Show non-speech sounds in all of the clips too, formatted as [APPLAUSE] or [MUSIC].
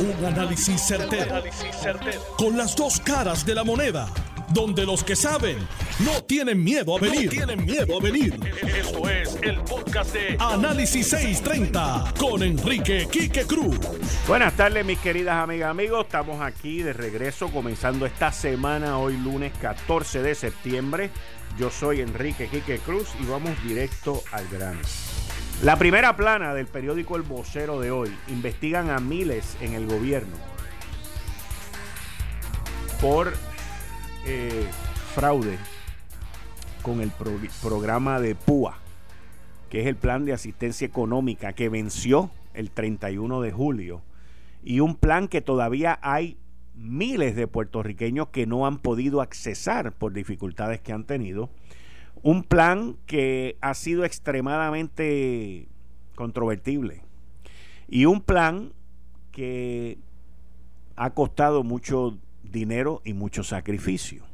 Un análisis certero, Con las dos caras de la moneda. Donde los que saben no tienen miedo a venir. tienen miedo a venir. Esto es el podcast de Análisis 630 con Enrique Quique Cruz. Buenas tardes, mis queridas amigas, amigos. Estamos aquí de regreso comenzando esta semana, hoy lunes 14 de septiembre. Yo soy Enrique Quique Cruz y vamos directo al grano. La primera plana del periódico El Vocero de hoy. Investigan a miles en el gobierno por eh, fraude con el programa de PUA, que es el plan de asistencia económica que venció el 31 de julio y un plan que todavía hay miles de puertorriqueños que no han podido accesar por dificultades que han tenido un plan que ha sido extremadamente controvertible y un plan que ha costado mucho dinero y mucho sacrificio.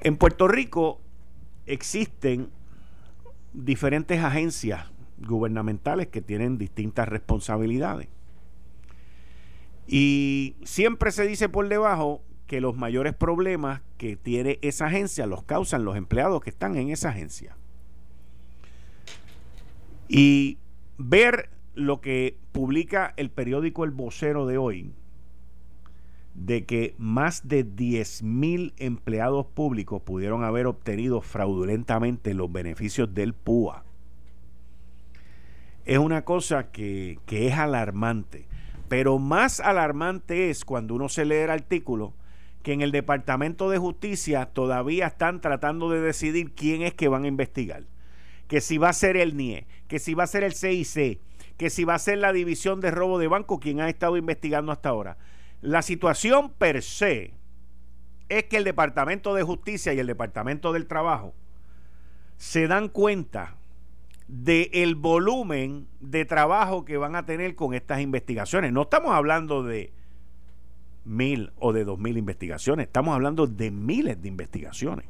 En Puerto Rico existen diferentes agencias gubernamentales que tienen distintas responsabilidades. Y siempre se dice por debajo que los mayores problemas que tiene esa agencia los causan los empleados que están en esa agencia. Y ver lo que publica el periódico El Vocero de hoy, de que más de 10 mil empleados públicos pudieron haber obtenido fraudulentamente los beneficios del PUA, es una cosa que, que es alarmante. Pero más alarmante es cuando uno se lee el artículo que en el Departamento de Justicia todavía están tratando de decidir quién es que van a investigar. Que si va a ser el NIE, que si va a ser el CIC, que si va a ser la División de Robo de Banco quien ha estado investigando hasta ahora. La situación per se es que el Departamento de Justicia y el Departamento del Trabajo se dan cuenta del el volumen de trabajo que van a tener con estas investigaciones. No estamos hablando de mil o de dos mil investigaciones. Estamos hablando de miles de investigaciones.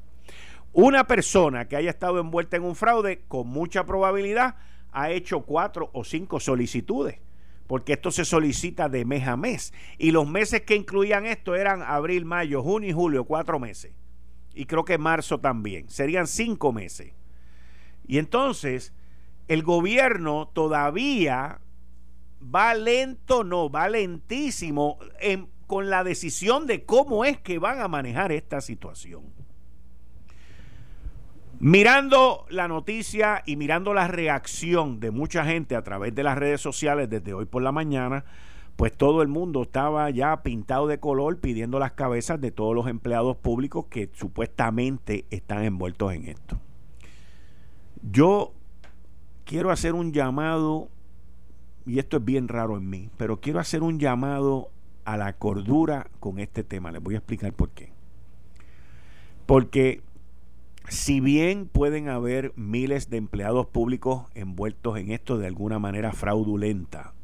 Una persona que haya estado envuelta en un fraude, con mucha probabilidad, ha hecho cuatro o cinco solicitudes, porque esto se solicita de mes a mes. Y los meses que incluían esto eran abril, mayo, junio y julio, cuatro meses. Y creo que marzo también. Serían cinco meses. Y entonces, el gobierno todavía va lento, no, va lentísimo en con la decisión de cómo es que van a manejar esta situación. Mirando la noticia y mirando la reacción de mucha gente a través de las redes sociales desde hoy por la mañana, pues todo el mundo estaba ya pintado de color pidiendo las cabezas de todos los empleados públicos que supuestamente están envueltos en esto. Yo quiero hacer un llamado, y esto es bien raro en mí, pero quiero hacer un llamado a la cordura con este tema. Les voy a explicar por qué. Porque si bien pueden haber miles de empleados públicos envueltos en esto de alguna manera fraudulenta,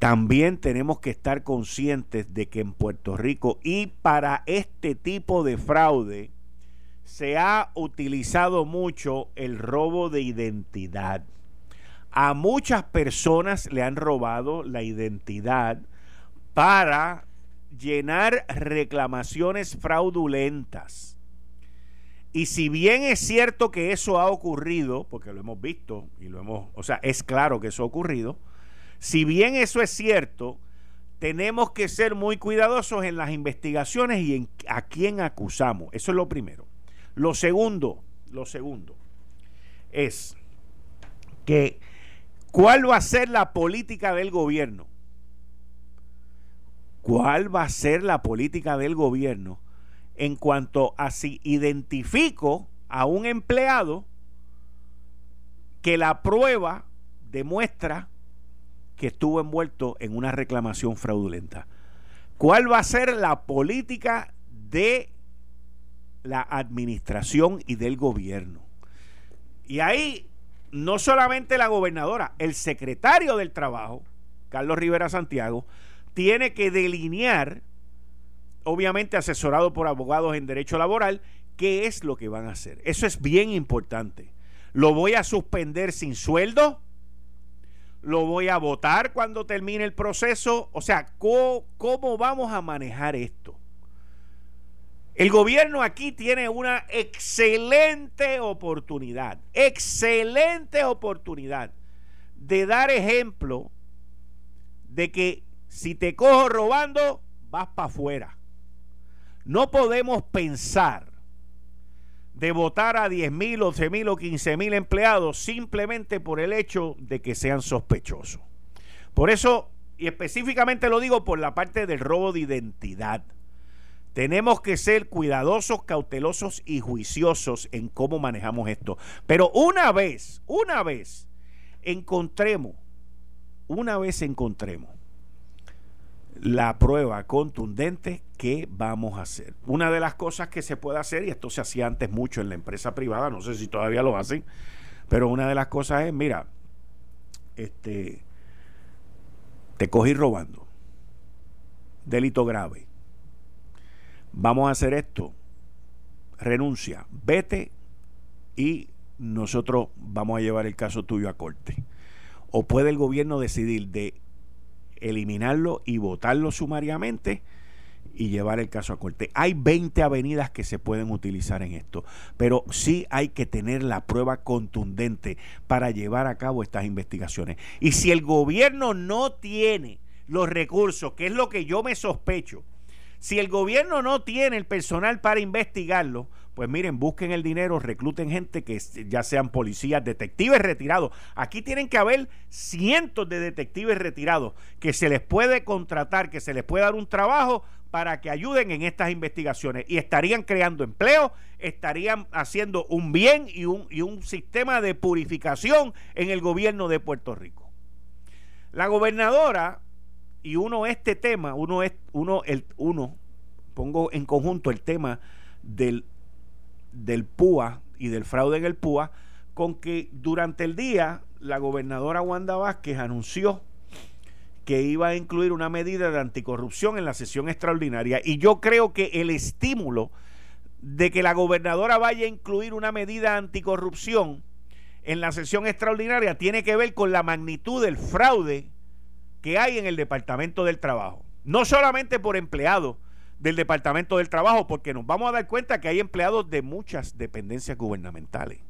también tenemos que estar conscientes de que en Puerto Rico y para este tipo de fraude se ha utilizado mucho el robo de identidad. A muchas personas le han robado la identidad para llenar reclamaciones fraudulentas. Y si bien es cierto que eso ha ocurrido, porque lo hemos visto y lo hemos, o sea, es claro que eso ha ocurrido, si bien eso es cierto, tenemos que ser muy cuidadosos en las investigaciones y en a quién acusamos. Eso es lo primero. Lo segundo, lo segundo es que cuál va a ser la política del gobierno cuál va a ser la política del gobierno en cuanto a si identifico a un empleado que la prueba demuestra que estuvo envuelto en una reclamación fraudulenta. ¿Cuál va a ser la política de la administración y del gobierno? Y ahí no solamente la gobernadora, el secretario del Trabajo, Carlos Rivera Santiago, tiene que delinear, obviamente asesorado por abogados en derecho laboral, qué es lo que van a hacer. Eso es bien importante. ¿Lo voy a suspender sin sueldo? lo voy a votar cuando termine el proceso. O sea, ¿cómo, vamos a manejar esto? El gobierno aquí tiene una excelente oportunidad, excelente oportunidad de dar ejemplo de que si te cojo robando, vas para afuera. No podemos pensar de votar a 10 mil, 11 mil o 15 mil empleados simplemente por el hecho de que sean sospechosos. Por eso, y específicamente lo digo por la parte del robo de identidad, tenemos que ser cuidadosos, cautelosos y juiciosos en cómo manejamos esto. Pero una vez, una vez encontremos, una vez encontremos la prueba contundente que vamos a hacer. Una de las cosas que se puede hacer, y esto se hacía antes mucho en la empresa privada, no sé si todavía lo hacen, pero una de las cosas es, mira, este, te cogí robando, delito grave, vamos a hacer esto, renuncia, vete y nosotros vamos a llevar el caso tuyo a corte. O puede el gobierno decidir de eliminarlo y votarlo sumariamente y llevar el caso a corte. Hay 20 avenidas que se pueden utilizar en esto, pero sí hay que tener la prueba contundente para llevar a cabo estas investigaciones. Y si el gobierno no tiene los recursos, que es lo que yo me sospecho, si el gobierno no tiene el personal para investigarlo, pues miren, busquen el dinero, recluten gente que ya sean policías, detectives retirados. Aquí tienen que haber cientos de detectives retirados que se les puede contratar, que se les puede dar un trabajo para que ayuden en estas investigaciones y estarían creando empleo, estarían haciendo un bien y un, y un sistema de purificación en el gobierno de Puerto Rico. La gobernadora, y uno este tema, uno es, uno, el, uno, pongo en conjunto el tema del del PUA y del fraude en el PUA con que durante el día la gobernadora Wanda Vázquez anunció que iba a incluir una medida de anticorrupción en la sesión extraordinaria y yo creo que el estímulo de que la gobernadora vaya a incluir una medida anticorrupción en la sesión extraordinaria tiene que ver con la magnitud del fraude que hay en el Departamento del Trabajo. No solamente por empleados, del Departamento del Trabajo, porque nos vamos a dar cuenta que hay empleados de muchas dependencias gubernamentales.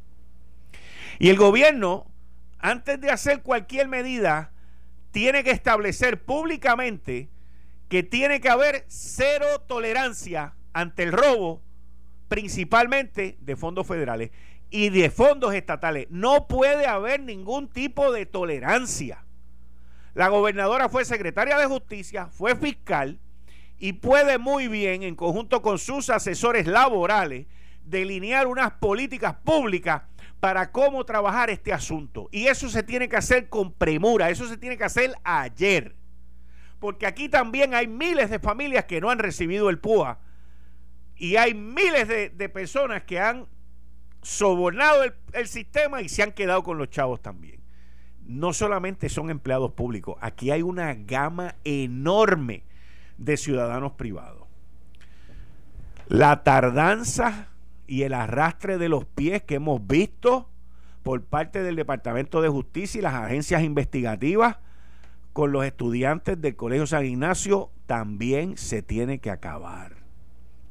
Y el gobierno, antes de hacer cualquier medida, tiene que establecer públicamente que tiene que haber cero tolerancia ante el robo, principalmente de fondos federales y de fondos estatales. No puede haber ningún tipo de tolerancia. La gobernadora fue secretaria de justicia, fue fiscal, y puede muy bien, en conjunto con sus asesores laborales, delinear unas políticas públicas para cómo trabajar este asunto. Y eso se tiene que hacer con premura, eso se tiene que hacer ayer. Porque aquí también hay miles de familias que no han recibido el PUA y hay miles de, personas que han sobornado el sistema y se han quedado con los chavos también. No solamente son empleados públicos, aquí hay una gama enorme de ciudadanos privados. La tardanza y el arrastre de los pies que hemos visto por parte del Departamento de Justicia y las agencias investigativas con los estudiantes del Colegio San Ignacio también se tiene que acabar.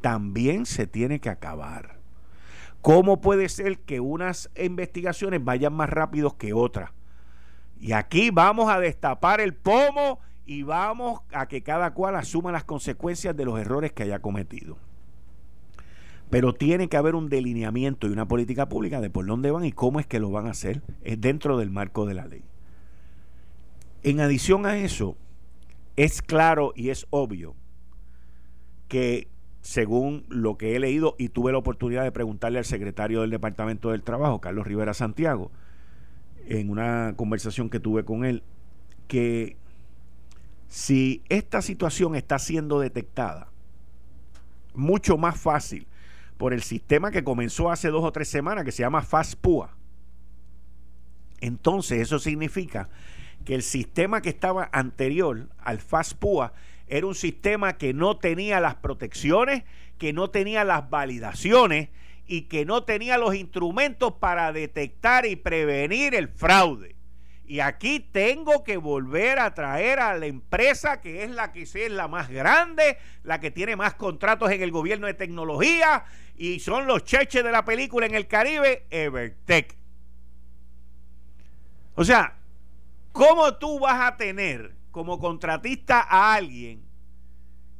También se tiene que acabar. ¿Cómo puede ser que unas investigaciones vayan más rápidos que otras? Y aquí vamos a destapar el pomo y vamos a que cada cual asuma las consecuencias de los errores que haya cometido. Pero tiene que haber un delineamiento y una política pública de por dónde van y cómo es que lo van a hacer es dentro del marco de la ley. En adición a eso, es claro y es obvio que según lo que he leído y tuve la oportunidad de preguntarle al secretario del Departamento del Trabajo, Carlos Rivera Santiago, en una conversación que tuve con él, que si esta situación está siendo detectada mucho más fácil por el sistema que comenzó hace dos o tres semanas que se llama FastPUA, entonces eso significa que el sistema que estaba anterior al FastPUA era un sistema que no tenía las protecciones, que no tenía las validaciones y que no tenía los instrumentos para detectar y prevenir el fraude. Y aquí tengo que volver a traer a la empresa que es la que es la más grande, la que tiene más contratos en el gobierno de tecnología y son los cheches de la película en el Caribe, Evertech. O sea, ¿cómo tú vas a tener como contratista a alguien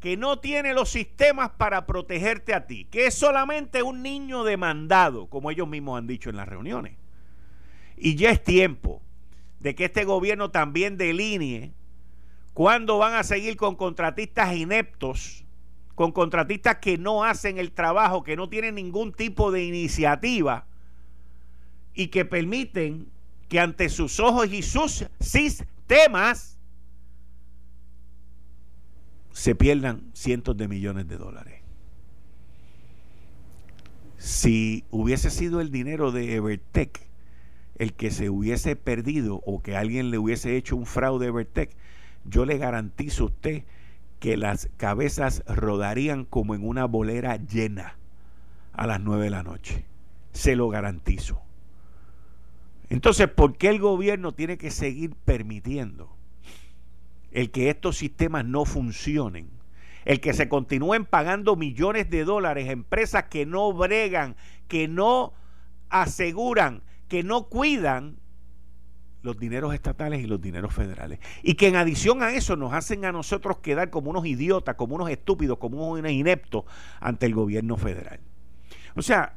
que no tiene los sistemas para protegerte a ti, que es solamente un niño demandado, como ellos mismos han dicho en las reuniones? Y ya es tiempo de que este gobierno también delinee cuándo van a seguir con contratistas ineptos, con contratistas que no hacen el trabajo, que no tienen ningún tipo de iniciativa y que permiten que ante sus ojos y sus sistemas se pierdan cientos de millones de dólares. Si hubiese sido el dinero de Evertech el que se hubiese perdido o que alguien le hubiese hecho un fraude Evertech, yo le garantizo a usted que las cabezas rodarían como en una bolera llena a las nueve de la noche. Se lo garantizo. Entonces, ¿por qué el gobierno tiene que seguir permitiendo el que estos sistemas no funcionen? El que se continúen pagando millones de dólares a empresas que no bregan, que no aseguran que no cuidan los dineros estatales y los dineros federales. Y que en adición a eso nos hacen a nosotros quedar como unos idiotas, como unos estúpidos, como unos ineptos ante el gobierno federal. O sea,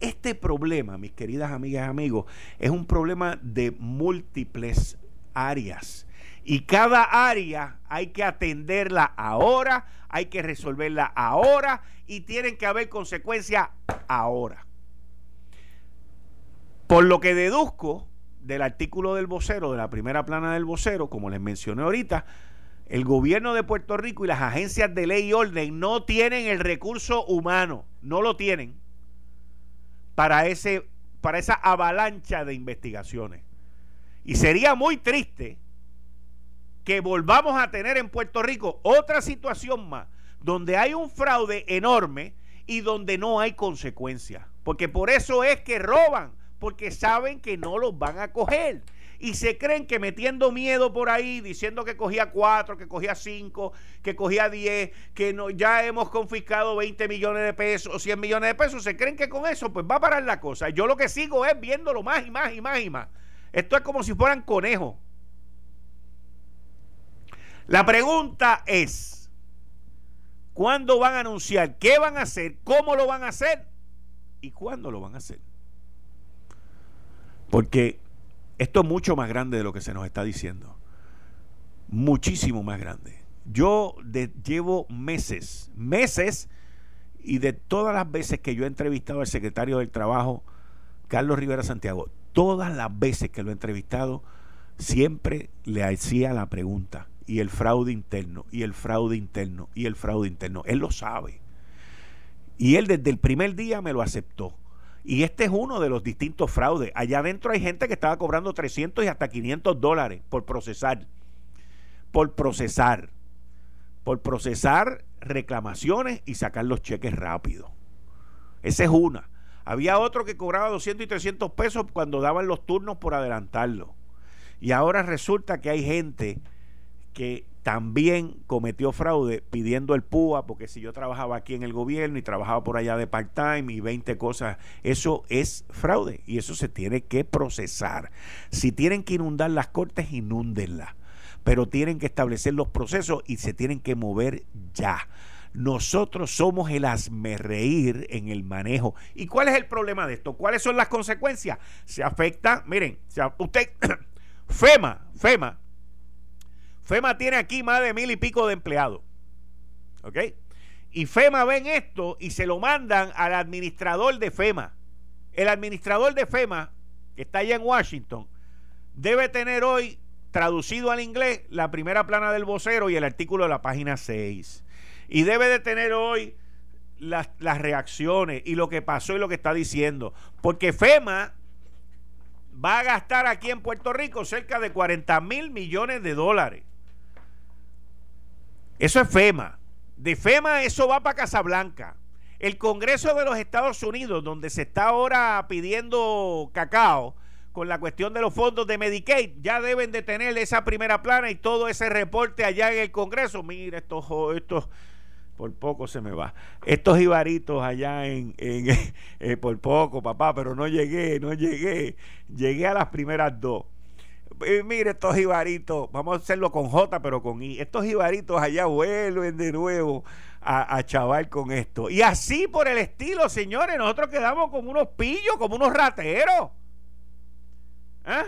este problema, mis queridas amigas y amigos, es un problema de múltiples áreas. Y cada área hay que atenderla ahora, hay que resolverla ahora y tienen que haber consecuencias ahora. Por lo que deduzco del artículo del vocero, de la primera plana del vocero, como les mencioné ahorita, el gobierno de Puerto Rico y las agencias de ley y orden no tienen el recurso humano, no lo tienen para, ese, para esa avalancha de investigaciones. Y sería muy triste que volvamos a tener en Puerto Rico otra situación más, donde hay un fraude enorme y donde no hay consecuencias. Porque por eso es que roban porque saben que no los van a coger. Y se creen que metiendo miedo por ahí, diciendo que cogía cuatro, que cogía cinco, que cogía diez, que no, ya hemos confiscado 20 millones de pesos o 100 millones de pesos, se creen que con eso pues va a parar la cosa. Yo lo que sigo es viéndolo más y más y más y más. Esto es como si fueran conejos. La pregunta es, ¿cuándo van a anunciar? ¿Qué van a hacer? ¿Cómo lo van a hacer? ¿Y cuándo lo van a hacer? Porque esto es mucho más grande de lo que se nos está diciendo. Muchísimo más grande. Yo llevo meses, meses, y de todas las veces que yo he entrevistado al secretario del Trabajo, Carlos Rivera Santiago, todas las veces que lo he entrevistado, siempre le hacía la pregunta, y el fraude interno, y el fraude interno, y el fraude interno. Él lo sabe. Y él desde el primer día me lo aceptó. Y este es uno de los distintos fraudes. Allá adentro hay gente que estaba cobrando 300 y hasta 500 dólares por procesar. Por procesar. Por procesar reclamaciones y sacar los cheques rápido. Esa es una. Había otro que cobraba 200 y 300 pesos cuando daban los turnos por adelantarlo. Y ahora resulta que hay gente que también cometió fraude pidiendo el PUA, porque si yo trabajaba aquí en el gobierno y trabajaba por allá de part-time y 20 cosas, eso es fraude y eso se tiene que procesar. Si tienen que inundar las cortes, inúndenlas, pero tienen que establecer los procesos y se tienen que mover ya. Nosotros somos el reír en el manejo. ¿Y cuál es el problema de esto? ¿Cuáles son las consecuencias? Se afecta, miren, usted, [COUGHS] FEMA, FEMA, FEMA tiene aquí más de mil y pico de empleados. ¿Ok? Y FEMA ven esto y se lo mandan al administrador de FEMA. El administrador de FEMA, que está allá en Washington, debe tener hoy traducido al inglés la primera plana del vocero y el artículo de la página 6. Y debe de tener hoy las, reacciones y lo que pasó y lo que está diciendo. Porque FEMA va a gastar aquí en Puerto Rico cerca de 40 mil millones de dólares. Eso es FEMA. De FEMA eso va para Casablanca. El Congreso de los Estados Unidos, donde se está ahora pidiendo cacao, con la cuestión de los fondos de Medicaid. Ya deben de tener esa primera plana y todo ese reporte allá en el Congreso. Mira, estos, estos por poco se me va. Estos ibaritos allá en, [LAUGHS] eh, por poco, papá, pero no llegué, no llegué. Llegué a las primeras dos. Eh, mire, estos ibaritos, vamos a hacerlo con J, pero con I. Estos ibaritos allá vuelven de nuevo a, chaval con esto. Y así por el estilo, señores, nosotros quedamos como unos pillos, como unos rateros. ¿Ah?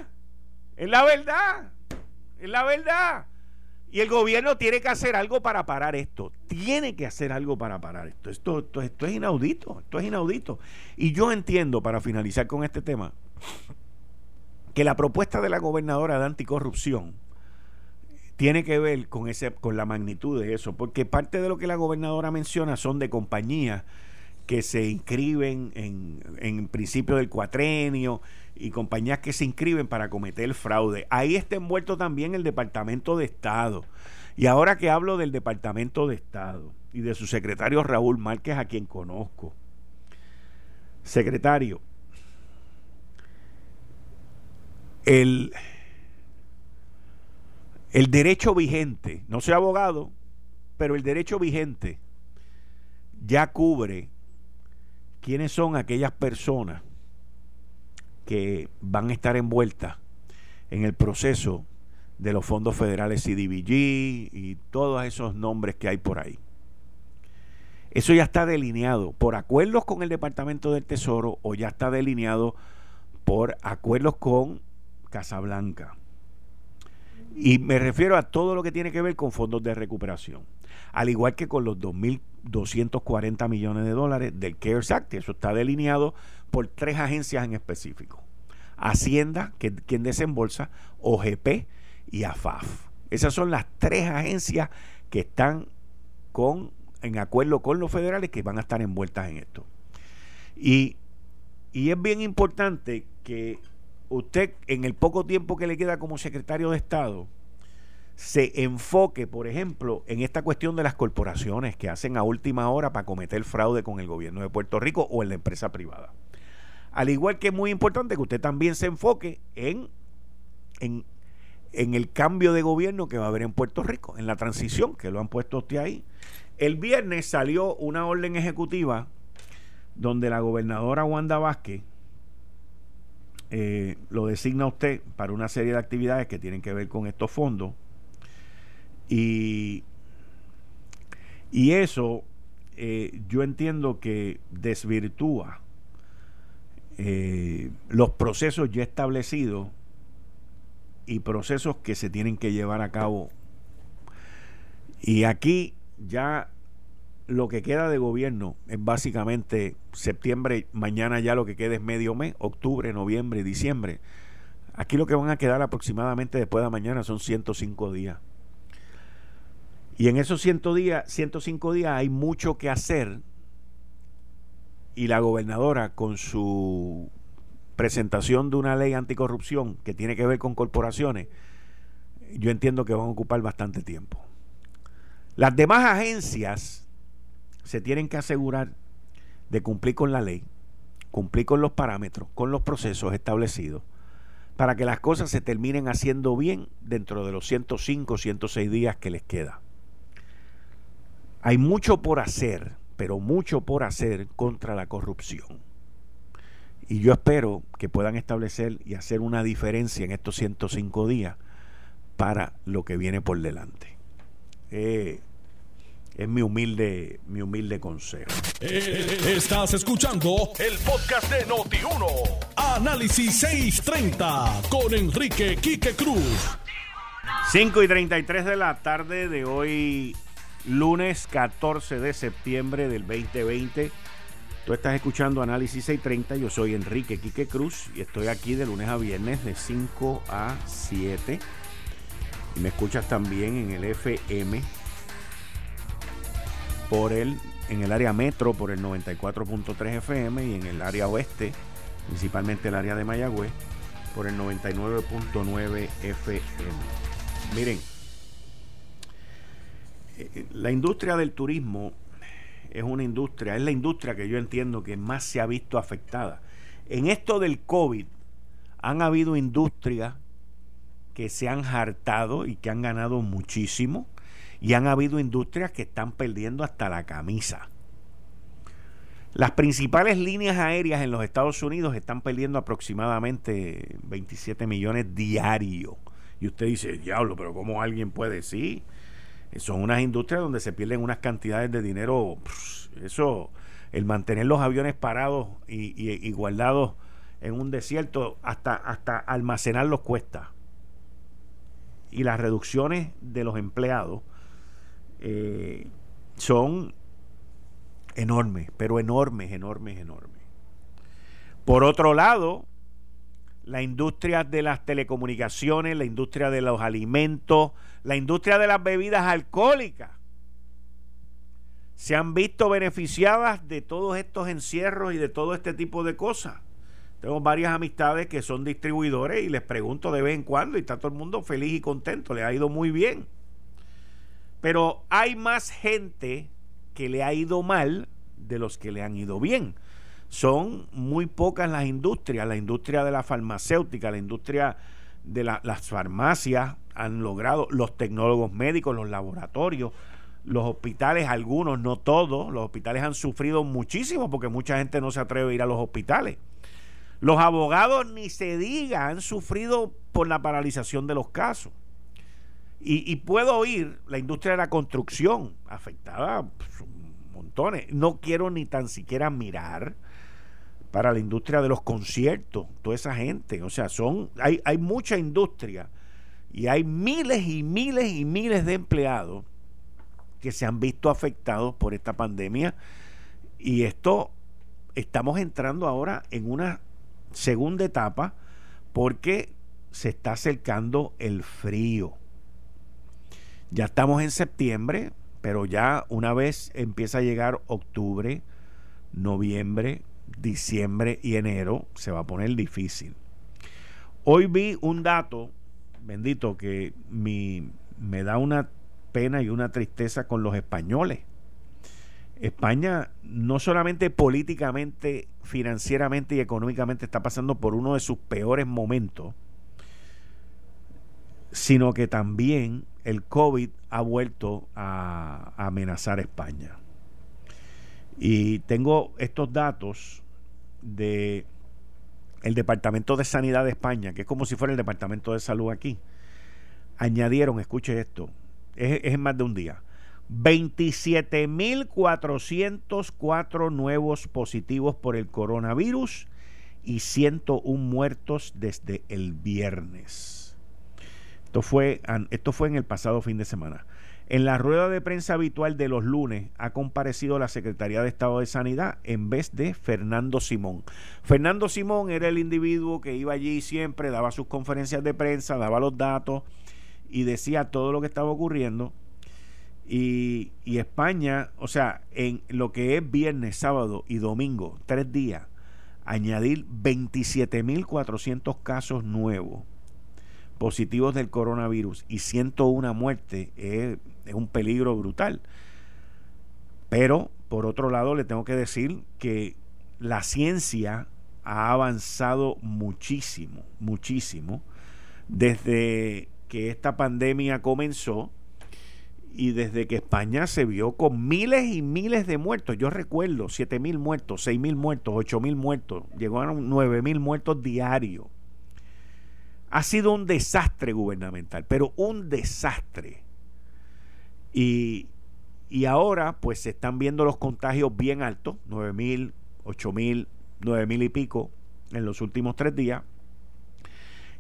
Es la verdad. Es la verdad. Y el gobierno tiene que hacer algo para parar esto. Tiene que hacer algo para parar esto. Esto, esto, esto es inaudito. Esto es inaudito. Y yo entiendo, para finalizar con este tema, que la propuesta de la gobernadora de anticorrupción tiene que ver con, ese, con la magnitud de eso. Porque parte de lo que la gobernadora menciona son de compañías que se inscriben en, en principio del cuatrenio y compañías que se inscriben para cometer fraude. Ahí está envuelto también el Departamento de Estado. Y ahora que hablo del Departamento de Estado y de su secretario Raúl Márquez, a quien conozco. Secretario, el, el derecho vigente, no soy abogado, pero el derecho vigente ya cubre quiénes son aquellas personas que van a estar envueltas en el proceso de los fondos federales CDBG y todos esos nombres que hay por ahí. Eso ya está delineado por acuerdos con el Departamento del Tesoro o ya está delineado por acuerdos con Casablanca. Y me refiero a todo lo que tiene que ver con fondos de recuperación. Al igual que con los 2.240 millones de dólares del CARES Act. Eso está delineado por tres agencias en específico. Hacienda, que quien desembolsa, OGP y AFAF. Esas son las tres agencias que están con, en acuerdo con los federales que van a estar envueltas en esto. Y, y es bien importante que usted, en el poco tiempo que le queda como secretario de Estado, se enfoque, por ejemplo, en esta cuestión de las corporaciones que hacen a última hora para cometer fraude con el gobierno de Puerto Rico o en la empresa privada. Al igual que es muy importante que usted también se enfoque en, en, el cambio de gobierno que va a haber en Puerto Rico, en la transición, que lo han puesto usted ahí. El viernes salió una orden ejecutiva donde la gobernadora Wanda Vázquez eh, lo designa usted para una serie de actividades que tienen que ver con estos fondos. Y, y eso eh, yo entiendo que desvirtúa eh, los procesos ya establecidos y procesos que se tienen que llevar a cabo. Y aquí ya lo que queda de gobierno es básicamente septiembre, mañana ya lo que queda es medio mes, octubre, noviembre, diciembre. Aquí lo que van a quedar aproximadamente después de mañana son 105 días. Y en esos 100 días, 105 días hay mucho que hacer y la gobernadora con su presentación de una ley anticorrupción que tiene que ver con corporaciones, yo entiendo que van a ocupar bastante tiempo. Las demás agencias se tienen que asegurar de cumplir con la ley, cumplir con los parámetros, con los procesos establecidos, para que las cosas se terminen haciendo bien dentro de los 105, 106 días que les queda. Hay mucho por hacer pero mucho por hacer contra la corrupción. Y yo espero que puedan establecer y hacer una diferencia en estos 105 días para lo que viene por delante. Eh, es mi humilde, mi humilde consejo. Eh, estás escuchando el podcast de Noti1. Análisis 630 con Enrique Quique Cruz. 5 y 33 de la tarde de hoy, lunes 14 de septiembre del 2020. Tú estás escuchando Análisis 630, yo soy Enrique Quique Cruz y estoy aquí de lunes a viernes de 5 a 7. Y me escuchas también en el FM por el en el área metro por el 94.3 FM y en el área oeste, principalmente el área de Mayagüez, por el 99.9 FM. Miren, la industria del turismo es una industria, es la industria que yo entiendo que más se ha visto afectada. En esto del COVID Han habido industrias que se han hartado y que han ganado muchísimo. Y han habido industrias que están perdiendo hasta la camisa. Las principales líneas aéreas en los Estados Unidos están perdiendo aproximadamente 27 millones diarios. Y usted dice, diablo, pero ¿cómo alguien puede decir? Son unas industrias donde se pierden unas cantidades de dinero. Eso, el mantener los aviones parados y, guardados en un desierto, hasta, hasta almacenarlos cuesta. Y las reducciones de los empleados eh, son enorme, pero enormes, enormes, enormes. Por otro lado, la industria de las telecomunicaciones, la industria de los alimentos, la industria de las bebidas alcohólicas, se han visto beneficiadas de todos estos encierros y de todo este tipo de cosas. Tengo varias amistades que son distribuidores y les pregunto de vez en cuando y está todo el mundo feliz y contento, le ha ido muy bien. Pero hay más gente que le ha ido mal de los que le han ido bien. Son muy pocas las industrias, la industria de la farmacéutica, la industria de las farmacias han logrado, los tecnólogos médicos, los laboratorios, los hospitales, algunos, no todos, los hospitales han sufrido muchísimo porque mucha gente no se atreve a ir a los hospitales. Los abogados, ni se diga, han sufrido por la paralización de los casos. Y, puedo oír la industria de la construcción afectada, pues, montones. No quiero ni tan siquiera mirar para la industria de los conciertos, toda esa gente. O sea, son, hay, hay mucha industria y hay miles y miles y miles de empleados que se han visto afectados por esta pandemia. Y esto, estamos entrando ahora en una segunda etapa porque se está acercando el frío. Ya estamos en septiembre, pero ya una vez empieza a llegar octubre, noviembre, diciembre y enero, se va a poner difícil. Hoy vi un dato, bendito, que me da una pena y una tristeza con los españoles. España no solamente políticamente, financieramente y económicamente está pasando por uno de sus peores momentos, sino que también el COVID ha vuelto a, amenazar España. Y tengo estos datos de el Departamento de Sanidad de España, que es como si fuera el Departamento de Salud aquí. Añadieron, escuche esto, es, es más de un día, 27.404 nuevos positivos por el coronavirus y 101 muertos desde el viernes. Esto fue, esto fue en el pasado fin de semana. En la rueda de prensa habitual de los lunes ha comparecido la Secretaría de Estado de Sanidad en vez de Fernando Simón. Fernando Simón era el individuo que iba allí siempre, daba sus conferencias de prensa, daba los datos y decía todo lo que estaba ocurriendo. Y, y España, o sea, en lo que es viernes, sábado y domingo, tres días, añadir 27.400 casos nuevos positivos del coronavirus y 101 muertes es, es un peligro brutal. Pero, por otro lado, le tengo que decir que la ciencia ha avanzado muchísimo, muchísimo, desde que esta pandemia comenzó y desde que España se vio con miles y miles de muertos. Yo recuerdo 7 mil muertos, 6 mil muertos, 8 mil muertos, llegaron 9 mil muertos diarios. Ha sido un desastre gubernamental, pero un desastre. Y, ahora pues se están viendo los contagios bien altos, 9 mil, 8 mil, 9 mil y pico en los últimos tres días.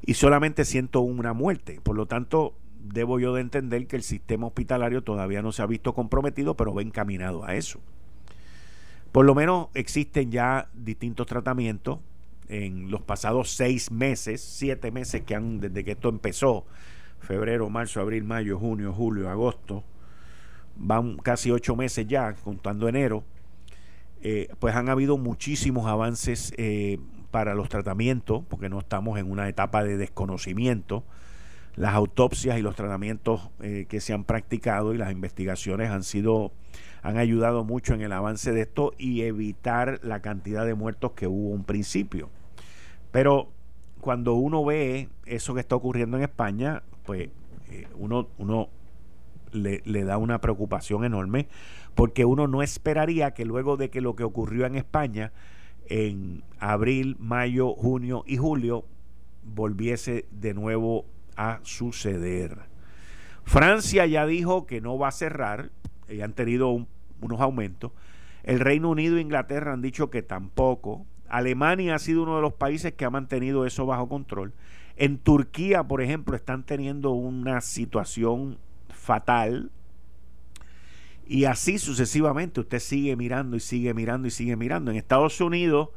Y solamente 101 muerte. Por lo tanto, debo yo de entender que el sistema hospitalario todavía no se ha visto comprometido, pero va encaminado a eso. Por lo menos existen ya distintos tratamientos en los pasados seis meses, siete meses que han, desde que esto empezó, febrero, marzo, abril, mayo, junio, julio, agosto, van casi ocho meses ya, contando enero, eh, pues han habido muchísimos avances eh, para los tratamientos, porque no estamos en una etapa de desconocimiento. Las autopsias y los tratamientos eh, que se han practicado y las investigaciones han sido han ayudado mucho en el avance de esto y evitar la cantidad de muertos que hubo un principio. Pero cuando uno ve eso que está ocurriendo en España, pues eh, uno, uno le, le, da una preocupación enorme, porque uno no esperaría que luego de que lo que ocurrió en España en abril, mayo, junio y julio volviese de nuevo a suceder. Francia ya dijo que no va a cerrar, y han tenido unos aumentos. El Reino Unido e Inglaterra han dicho que tampoco. Alemania ha sido uno de los países que ha mantenido eso bajo control. En Turquía, por ejemplo, están teniendo una situación fatal. Y así sucesivamente, usted sigue mirando y sigue mirando y sigue mirando. En Estados Unidos,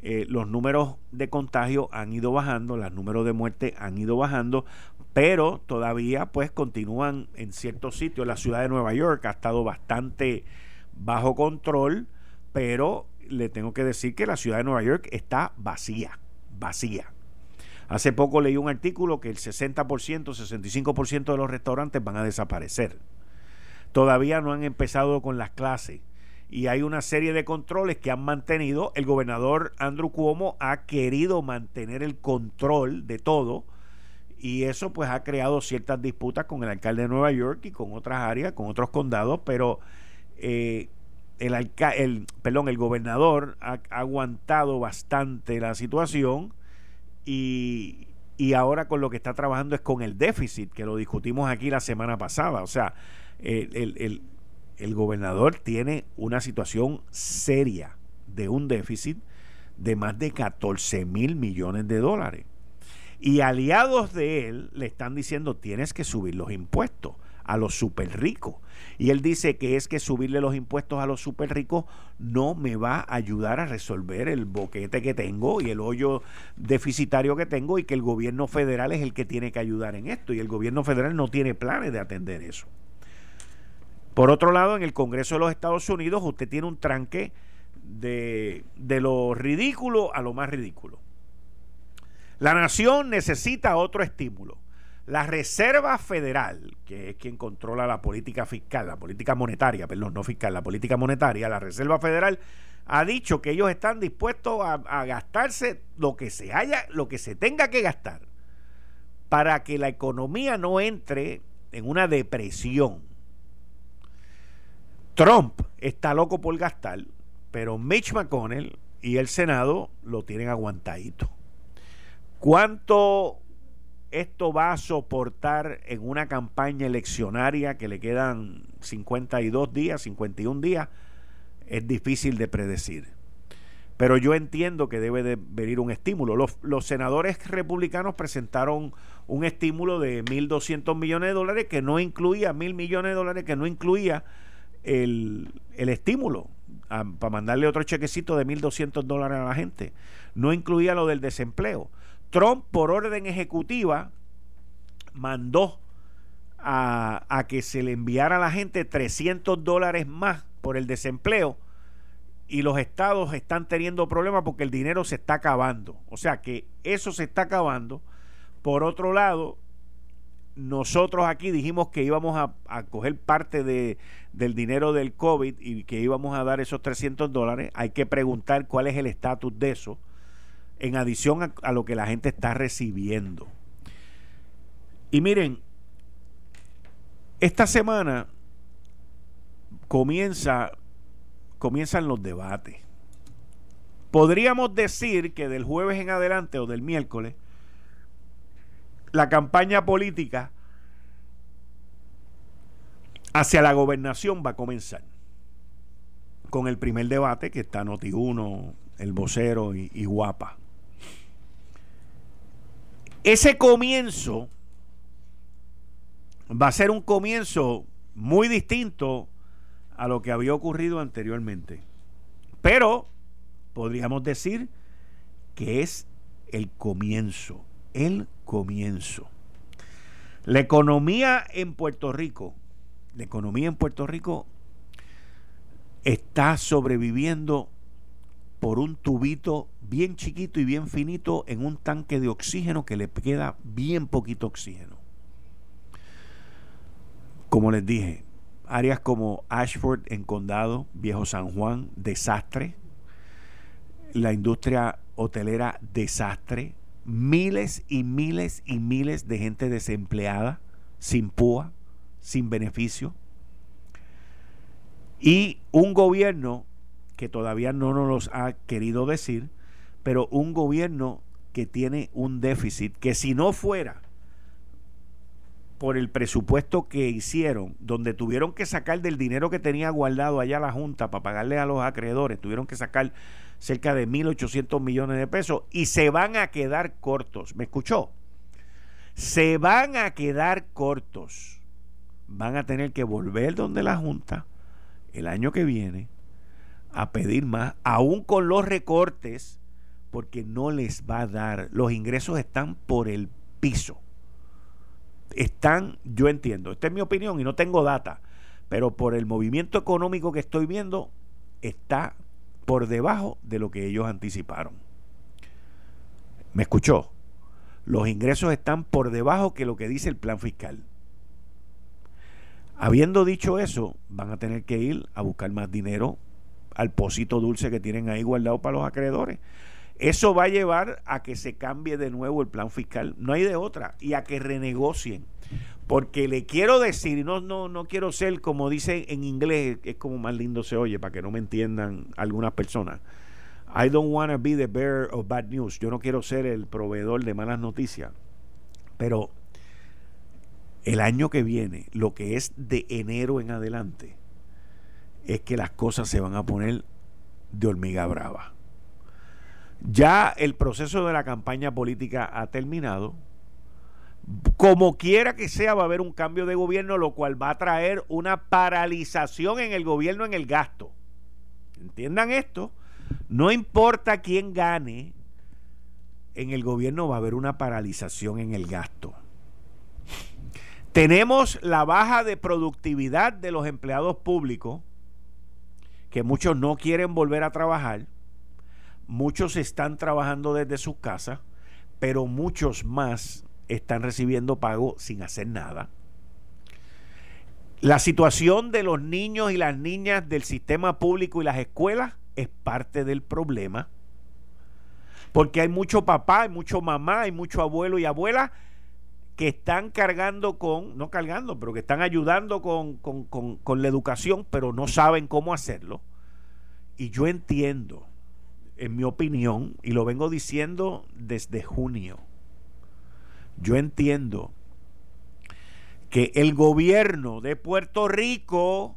eh, los números de contagio han ido bajando, los números de muerte han ido bajando, pero todavía pues continúan en ciertos sitios. La ciudad de Nueva York ha estado bastante bajo control, pero le tengo que decir que la ciudad de Nueva York está vacía, vacía. Hace poco leí un artículo que el 60%, 65% de los restaurantes van a desaparecer. Todavía no han empezado con las clases y hay una serie de controles que han mantenido. El gobernador Andrew Cuomo ha querido mantener el control de todo y eso pues ha creado ciertas disputas con el alcalde de Nueva York y con otras áreas, con otros condados, pero eh, el, el, perdón, el gobernador ha, aguantado bastante la situación y, y, ahora con lo que está trabajando es con el déficit, que lo discutimos aquí la semana pasada. O sea, el, el, el gobernador tiene una situación seria de un déficit de más de 14 mil millones de dólares. Y aliados de él le están diciendo tienes que subir los impuestos a los super ricos. Y él dice que es que subirle los impuestos a los super ricos no me va a ayudar a resolver el boquete que tengo y el hoyo deficitario que tengo y que el gobierno federal es el que tiene que ayudar en esto. Y el gobierno federal no tiene planes de atender eso. Por otro lado, en el Congreso de los Estados Unidos usted tiene un tranque de, de lo ridículo a lo más ridículo. La nación necesita otro estímulo. La Reserva Federal, que es quien controla la política fiscal, la política monetaria, perdón, no fiscal, la política monetaria, la Reserva Federal ha dicho que ellos están dispuestos a, gastarse lo que se haya, lo que se tenga que gastar para que la economía no entre en una depresión. Trump está loco por gastar, pero Mitch McConnell y el Senado lo tienen aguantadito. ¿Cuánto esto va a soportar en una campaña eleccionaria que le quedan 52 días, 51 días? Es difícil de predecir. Pero yo entiendo que debe de venir un estímulo. Los, senadores republicanos presentaron un estímulo de 1.200 millones de dólares que no incluía, mil millones de dólares que no incluía el, el estímulo para mandarle otro chequecito de 1.200 dólares a la gente. No incluía lo del desempleo. Trump, por orden ejecutiva, mandó a, que se le enviara a la gente 300 dólares más por el desempleo y los estados están teniendo problemas porque el dinero se está acabando. O sea que eso se está acabando. Por otro lado, nosotros aquí dijimos que íbamos a, a coger parte de, del dinero del COVID y que íbamos a dar esos 300 dólares. Hay que preguntar cuál es el estatus de eso en adición a, lo que la gente está recibiendo. Y miren, esta semana comienza, comienzan los debates. Podríamos decir que del jueves en adelante o del miércoles, la campaña política hacia la gobernación va a comenzar. Con el primer debate que está Noti1, el vocero y, y Guapa. Ese comienzo va a ser un comienzo muy distinto a lo que había ocurrido anteriormente. Pero podríamos decir que es el comienzo, el comienzo. La economía en Puerto Rico, la economía en Puerto Rico está sobreviviendo por un tubito bien chiquito y bien finito en un tanque de oxígeno que le queda bien poquito oxígeno. Como les dije, áreas como Ashford en Condado, Viejo San Juan, desastre. La industria hotelera, desastre. miles y miles y miles de gente desempleada, sin púa, sin beneficio. Y un gobierno que todavía no nos los ha querido decir, pero un gobierno que tiene un déficit que si no fuera por el presupuesto que hicieron, donde tuvieron que sacar del dinero que tenía guardado allá la Junta para pagarle a los acreedores, tuvieron que sacar cerca de 1.800 millones de pesos y se van a quedar cortos. ¿Me escuchó? Se van a quedar cortos. Van a tener que volver donde la Junta el año que viene a pedir más, aún con los recortes, porque no les va a dar. Los ingresos están por el piso. Están, yo entiendo, esta es mi opinión y no tengo data, pero por el movimiento económico que estoy viendo, está por debajo de lo que ellos anticiparon. ¿Me escuchó? Los ingresos están por debajo que lo que dice el plan fiscal. Habiendo dicho eso, van a tener que ir a buscar más dinero al pocito dulce que tienen ahí guardado para los acreedores. Eso va a llevar a que se cambie de nuevo el plan fiscal, no hay de otra, y a que renegocien. Porque le quiero decir, no, no, no quiero ser como dice en inglés, es como más lindo se oye, para que no me entiendan algunas personas. I don't want to be the bearer of bad news. Yo no quiero ser el proveedor de malas noticias. Pero el año que viene, lo que es de enero en adelante, es que las cosas se van a poner de hormiga brava. Ya el proceso de la campaña política ha terminado como quiera que sea, va a haber un cambio de gobierno, lo cual va a traer una paralización en el gobierno en el gasto. Entiendan esto. No importa quién gane, en el gobierno va a haber una paralización en el gasto. Tenemos la baja de productividad de los empleados públicos, que muchos no quieren volver a trabajar, muchos están trabajando desde sus casas, pero muchos más están recibiendo pago sin hacer nada. La situación de los niños y las niñas del sistema público y las escuelas es parte del problema. Porque hay mucho papá, hay mucho mamá, hay mucho abuelo y abuela que están cargando con, no cargando, pero que están ayudando con, con, con la educación, pero no saben cómo hacerlo. Y yo entiendo, en mi opinión, y lo vengo diciendo desde junio, yo entiendo que el gobierno de Puerto Rico,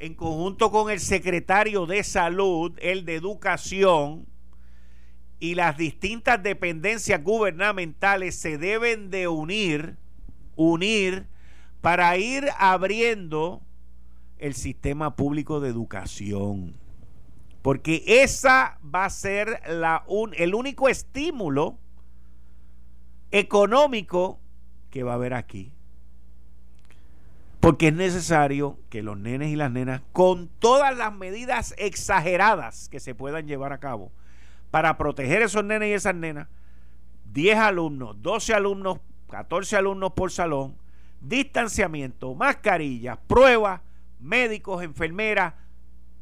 en conjunto con el secretario de salud, el de educación y las distintas dependencias gubernamentales se deben de unir, unir para ir abriendo el sistema público de educación. Porque esa va a ser la el único estímulo económico que va a haber aquí. Porque es necesario que los nenes y las nenas, con todas las medidas exageradas que se puedan llevar a cabo, para proteger esos nenes y esas nenas, 10 alumnos, 12 alumnos, 14 alumnos por salón, distanciamiento, mascarillas, pruebas, médicos, enfermeras,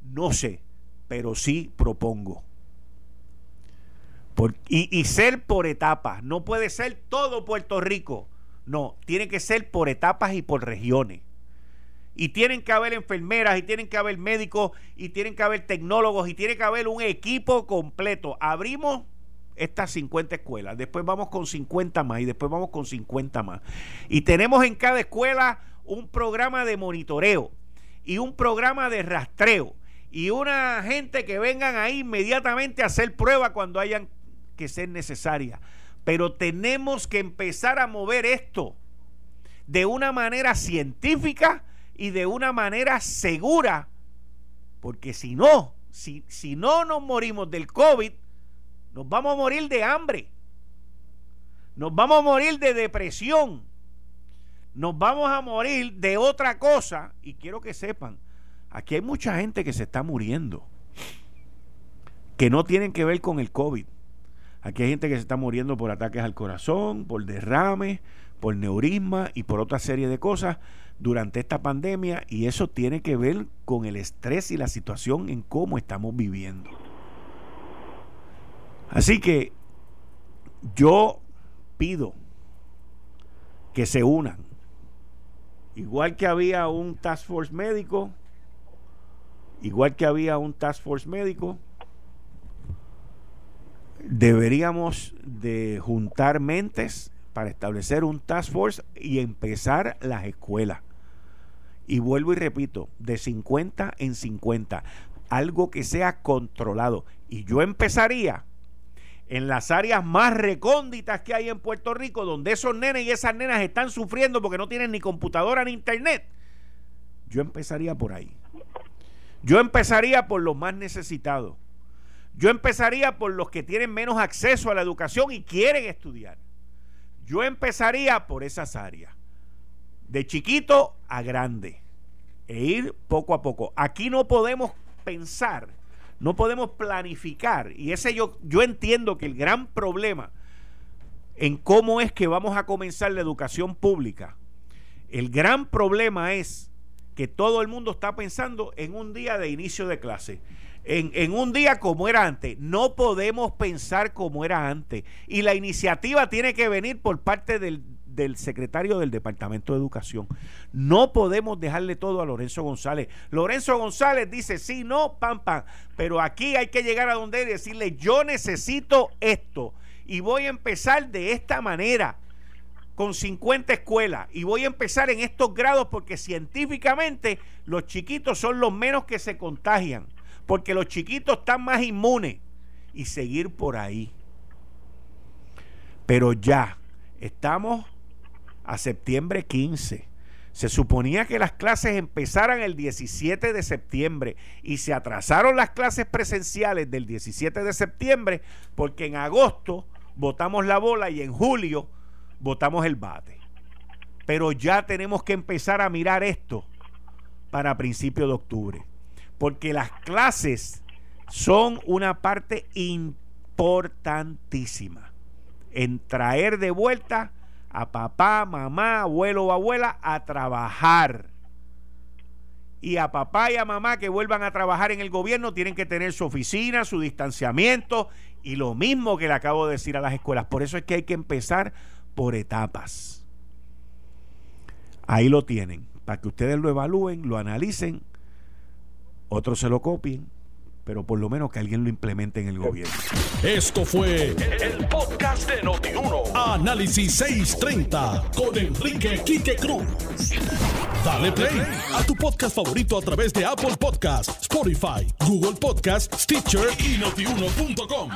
no sé, pero sí propongo y, ser por etapas. No puede ser todo Puerto Rico. No, tiene que ser por etapas y por regiones. Y tienen que haber enfermeras, y tienen que haber médicos, y tienen que haber tecnólogos, y tiene que haber un equipo completo. Abrimos estas 50 escuelas, después vamos con 50 más, y después vamos con 50 más. Y tenemos en cada escuela un programa de monitoreo y un programa de rastreo y una gente que vengan ahí inmediatamente a hacer prueba cuando hayan que ser necesaria. Pero tenemos que empezar a mover esto de una manera científica y de una manera segura. Porque si no, si, si no nos morimos del COVID, nos vamos a morir de hambre. Nos vamos a morir de depresión. Nos vamos a morir de otra cosa. Y quiero que sepan, aquí hay mucha gente que se está muriendo. Que no tienen que ver con el COVID. Aquí hay gente que se está muriendo por ataques al corazón, por derrames, por neurisma y por otra serie de cosas durante esta pandemia y eso tiene que ver con el estrés y la situación en cómo estamos viviendo. Así que yo pido que se unan. Igual que había un task force médico, igual que había un task force médico, deberíamos de juntar mentes para establecer un task force y empezar las escuelas. Y vuelvo y repito, de 50 en 50, algo que sea controlado. Y yo empezaría en las áreas más recónditas que hay en Puerto Rico, donde esos nenes y esas nenas están sufriendo porque no tienen ni computadora ni internet. Yo empezaría por ahí. Yo empezaría por los más necesitados. Yo empezaría por los que tienen menos acceso a la educación y quieren estudiar. Yo empezaría por esas áreas. De chiquito a grande. E ir poco a poco. Aquí no podemos pensar, no podemos planificar. Y ese yo, yo entiendo que el gran problema en cómo es que vamos a comenzar la educación pública, el gran problema es que todo el mundo está pensando en un día de inicio de clase. En, en, un día como era antes. No podemos pensar como era antes. Y la iniciativa tiene que venir por parte del, secretario del Departamento de Educación. No podemos dejarle todo a Lorenzo González. Lorenzo González dice, sí, no, pam, pam. Pero aquí hay que llegar a donde y decirle, yo necesito esto. Y voy a empezar de esta manera con 50 escuelas y voy a empezar en estos grados porque científicamente los chiquitos son los menos que se contagian, porque los chiquitos están más inmunes y seguir por ahí. Pero ya estamos a septiembre 15. Se suponía que las clases empezaran el 17 de septiembre y se atrasaron las clases presenciales del 17 de septiembre porque en agosto votamos la bola y en julio votamos el bate. Pero ya tenemos que empezar a mirar esto para principios de octubre. Porque las clases son una parte importantísima en traer de vuelta a papá, mamá, abuelo o abuela a trabajar. Y a papá y a mamá que vuelvan a trabajar en el gobierno tienen que tener su oficina, su distanciamiento y lo mismo que le acabo de decir a las escuelas. Por eso es que hay que empezar por etapas. Ahí lo tienen, para que ustedes lo evalúen, lo analicen, otros se lo copien pero por lo menos que alguien lo implemente en el gobierno. Esto fue el, podcast de Notiuno. Análisis 630 con Enrique Quique Cruz. Dale play a tu podcast favorito a través de Apple Podcasts, Spotify, Google Podcasts, Stitcher y notiuno.com.